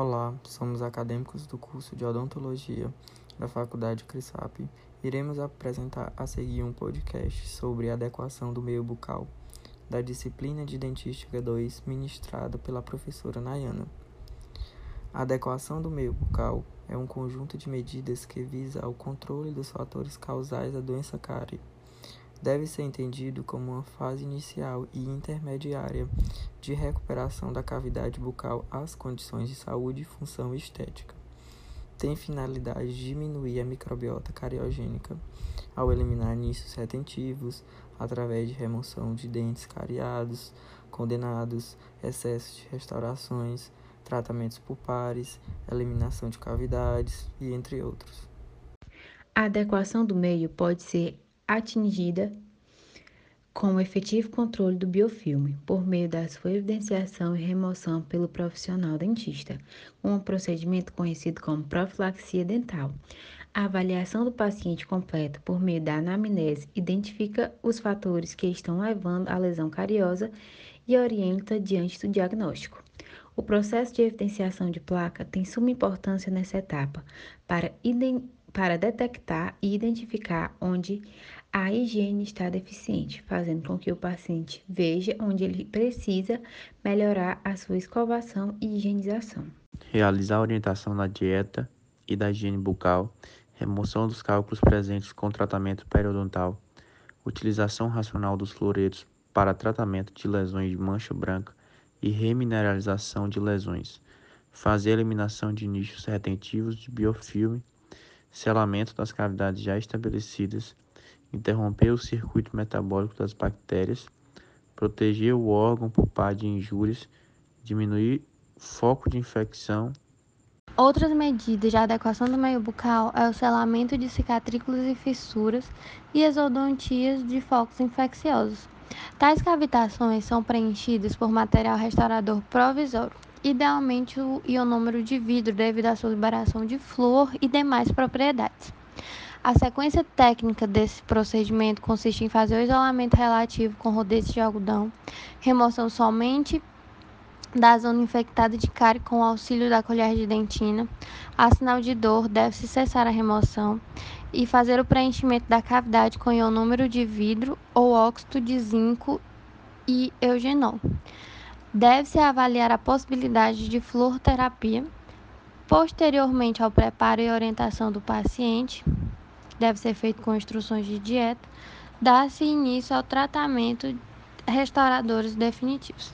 Olá, somos acadêmicos do curso de Odontologia da Faculdade CRISAP. Iremos apresentar a seguir um podcast sobre adequação do meio bucal, da disciplina de Dentística 2, ministrada pela professora Nayana. A adequação do meio bucal é um conjunto de medidas que visa ao controle dos fatores causais da doença cárie deve ser entendido como uma fase inicial e intermediária de recuperação da cavidade bucal às condições de saúde e função estética. Tem finalidade de diminuir a microbiota cariogênica ao eliminar nichos retentivos através de remoção de dentes cariados, condenados, excesso de restaurações, tratamentos pulpares, eliminação de cavidades e entre outros. A adequação do meio pode ser atingida com o efetivo controle do biofilme, por meio da sua evidenciação e remoção pelo profissional dentista, um procedimento conhecido como profilaxia dental. A avaliação do paciente completa por meio da anamnese identifica os fatores que estão levando à lesão cariosa e orienta diante do diagnóstico. O processo de evidenciação de placa tem suma importância nessa etapa para, para detectar e identificar onde a higiene está deficiente, fazendo com que o paciente veja onde ele precisa melhorar a sua escovação e higienização. Realizar a orientação na dieta e da higiene bucal, remoção dos cálculos presentes com tratamento periodontal, utilização racional dos fluoretos para tratamento de lesões de mancha branca e remineralização de lesões, fazer eliminação de nichos retentivos de biofilme, selamento das cavidades já estabelecidas, interromper o circuito metabólico das bactérias, proteger o órgão pulpar de injúrias, diminuir foco de infecção. Outras medidas de adequação do meio bucal é o selamento de cicatrículas e fissuras e as odontias de focos infecciosos. Tais cavitações são preenchidas por material restaurador provisório, idealmente o ionômero de vidro devido à sua liberação de flúor e demais propriedades. A sequência técnica desse procedimento consiste em fazer o isolamento relativo com rodete de algodão, remoção somente da zona infectada de cárie com auxílio da colher de dentina. A sinal de dor deve-se cessar a remoção e fazer o preenchimento da cavidade com ionômero de vidro ou óxido de zinco e eugenol. Deve-se avaliar a possibilidade de fluoroterapia. Posteriormente ao preparo e orientação do paciente, deve ser feito com instruções de dieta, dá-se início ao tratamento restauradores definitivos.